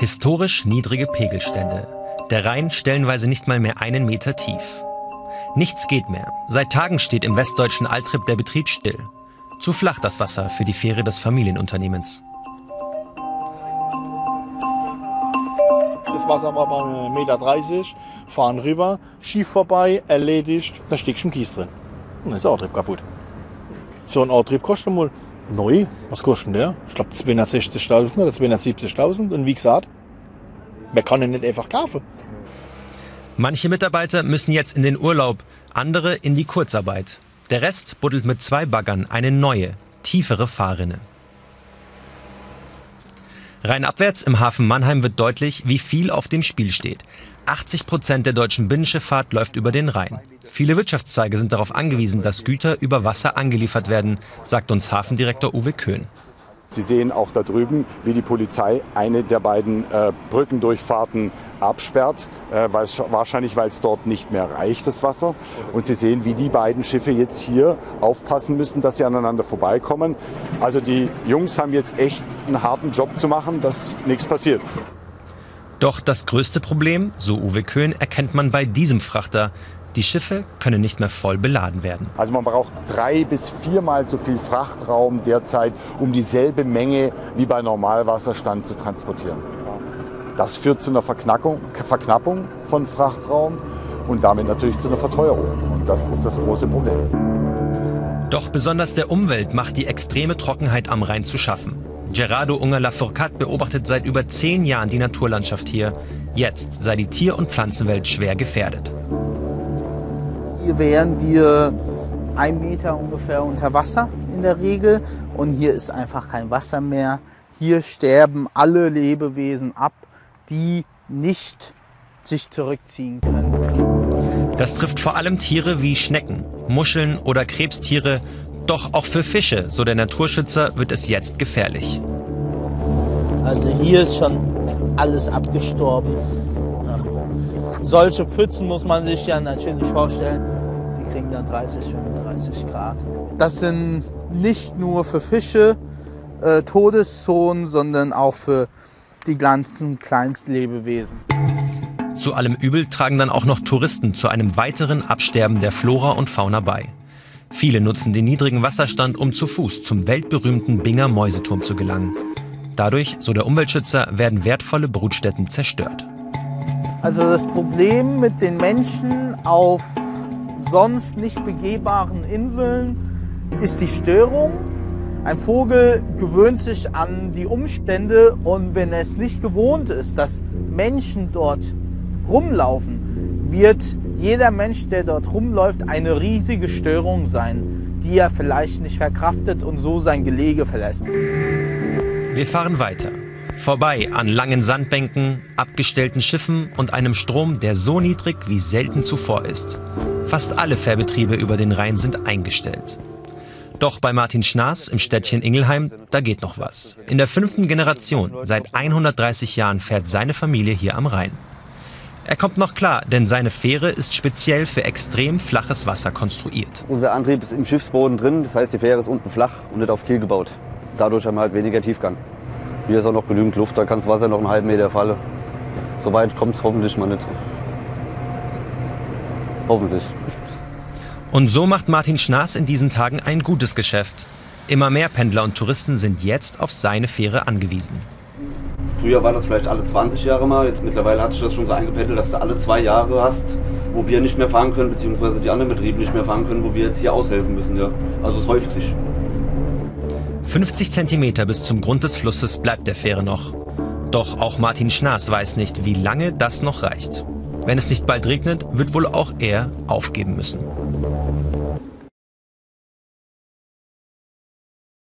Historisch niedrige Pegelstände. Der Rhein stellenweise nicht mal mehr einen Meter tief. Nichts geht mehr. Seit Tagen steht im westdeutschen Altrip der Betrieb still. Zu flach das Wasser für die Fähre des Familienunternehmens. Das Wasser war bei 1,30 Meter, fahren rüber, schief vorbei, erledigt, da du im Kies drin. Und dann ist der Antrieb kaputt. So ein Antrieb kostet mal neu, was kostet der? Ich glaube 260.000 oder 270.000. Und wie gesagt, man kann ihn nicht einfach kaufen. Manche Mitarbeiter müssen jetzt in den Urlaub, andere in die Kurzarbeit. Der Rest buddelt mit zwei Baggern eine neue, tiefere Fahrrinne. Rheinabwärts im Hafen Mannheim wird deutlich, wie viel auf dem Spiel steht. 80 Prozent der deutschen Binnenschifffahrt läuft über den Rhein. Viele Wirtschaftszweige sind darauf angewiesen, dass Güter über Wasser angeliefert werden, sagt uns Hafendirektor Uwe Köhn. Sie sehen auch da drüben, wie die Polizei eine der beiden äh, Brückendurchfahrten absperrt, äh, weil's, wahrscheinlich weil es dort nicht mehr reicht, das Wasser. Und Sie sehen, wie die beiden Schiffe jetzt hier aufpassen müssen, dass sie aneinander vorbeikommen. Also die Jungs haben jetzt echt einen harten Job zu machen, dass nichts passiert. Doch das größte Problem, so Uwe Köhn, erkennt man bei diesem Frachter. Die Schiffe können nicht mehr voll beladen werden. Also man braucht drei bis viermal so viel Frachtraum derzeit, um dieselbe Menge wie bei Normalwasserstand zu transportieren. Das führt zu einer Verknackung, Verknappung von Frachtraum und damit natürlich zu einer Verteuerung. Und das ist das große Problem. Doch besonders der Umwelt macht die extreme Trockenheit am Rhein zu schaffen. Gerardo Unger-Lafourcade beobachtet seit über zehn Jahren die Naturlandschaft hier. Jetzt sei die Tier- und Pflanzenwelt schwer gefährdet. Hier wären wir ein Meter ungefähr unter Wasser in der Regel und hier ist einfach kein Wasser mehr. Hier sterben alle Lebewesen ab, die nicht sich zurückziehen können. Das trifft vor allem Tiere wie Schnecken, Muscheln oder Krebstiere. Doch auch für Fische, so der Naturschützer, wird es jetzt gefährlich. Also hier ist schon alles abgestorben. Ja. Solche Pfützen muss man sich ja natürlich vorstellen. Die kriegen dann 30, 35 Grad. Das sind nicht nur für Fische äh, Todeszonen, sondern auch für die ganzen Kleinstlebewesen. Zu allem Übel tragen dann auch noch Touristen zu einem weiteren Absterben der Flora und Fauna bei. Viele nutzen den niedrigen Wasserstand, um zu Fuß zum weltberühmten Binger Mäuseturm zu gelangen. Dadurch, so der Umweltschützer, werden wertvolle Brutstätten zerstört. Also das Problem mit den Menschen auf sonst nicht begehbaren Inseln ist die Störung. Ein Vogel gewöhnt sich an die Umstände und wenn es nicht gewohnt ist, dass Menschen dort rumlaufen, wird jeder Mensch, der dort rumläuft, eine riesige Störung sein, die er vielleicht nicht verkraftet und so sein Gelege verlässt. Wir fahren weiter. Vorbei an langen Sandbänken, abgestellten Schiffen und einem Strom, der so niedrig wie selten zuvor ist. Fast alle Fährbetriebe über den Rhein sind eingestellt. Doch bei Martin Schnaas im Städtchen Ingelheim, da geht noch was. In der fünften Generation, seit 130 Jahren, fährt seine Familie hier am Rhein. Er kommt noch klar, denn seine Fähre ist speziell für extrem flaches Wasser konstruiert. Unser Antrieb ist im Schiffsboden drin, das heißt, die Fähre ist unten flach und nicht auf Kiel gebaut. Dadurch haben wir halt weniger Tiefgang. Hier ist auch noch genügend Luft, da kann das Wasser noch einen halben Meter fallen. So weit kommt es hoffentlich mal nicht. Hoffentlich. Und so macht Martin Schnaas in diesen Tagen ein gutes Geschäft. Immer mehr Pendler und Touristen sind jetzt auf seine Fähre angewiesen. Früher war das vielleicht alle 20 Jahre mal, jetzt mittlerweile hat sich das schon so eingependelt, dass du alle zwei Jahre hast, wo wir nicht mehr fahren können, beziehungsweise die anderen Betriebe nicht mehr fahren können, wo wir jetzt hier aushelfen müssen. Ja. Also es häuft sich. 50 Zentimeter bis zum Grund des Flusses bleibt der Fähre noch. Doch auch Martin Schnaas weiß nicht, wie lange das noch reicht. Wenn es nicht bald regnet, wird wohl auch er aufgeben müssen.